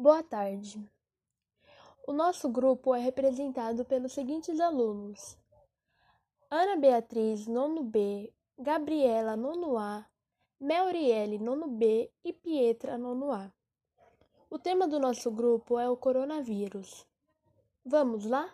Boa tarde. O nosso grupo é representado pelos seguintes alunos: Ana Beatriz, nono B, Gabriela, nono A, Melriele, nono B e Pietra, nono A. O tema do nosso grupo é o coronavírus. Vamos lá?